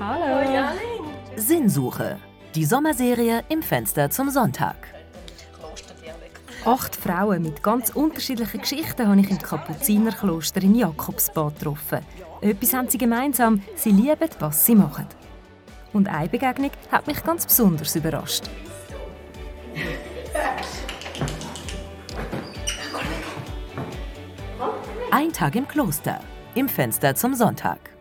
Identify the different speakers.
Speaker 1: Hallo.
Speaker 2: Sinnsuche. Die Sommerserie im Fenster zum Sonntag.
Speaker 1: Acht Frauen mit ganz unterschiedlichen Geschichten habe ich im Kapuzinerkloster in Jakobsbad getroffen. Etwas haben sie gemeinsam, sie lieben, was sie machen. Und eine Begegnung hat mich ganz besonders überrascht.
Speaker 2: Ein Tag im Kloster. Im Fenster zum Sonntag.